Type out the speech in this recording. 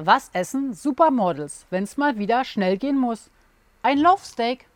Was essen Supermodels, wenn es mal wieder schnell gehen muss? Ein Loafsteak.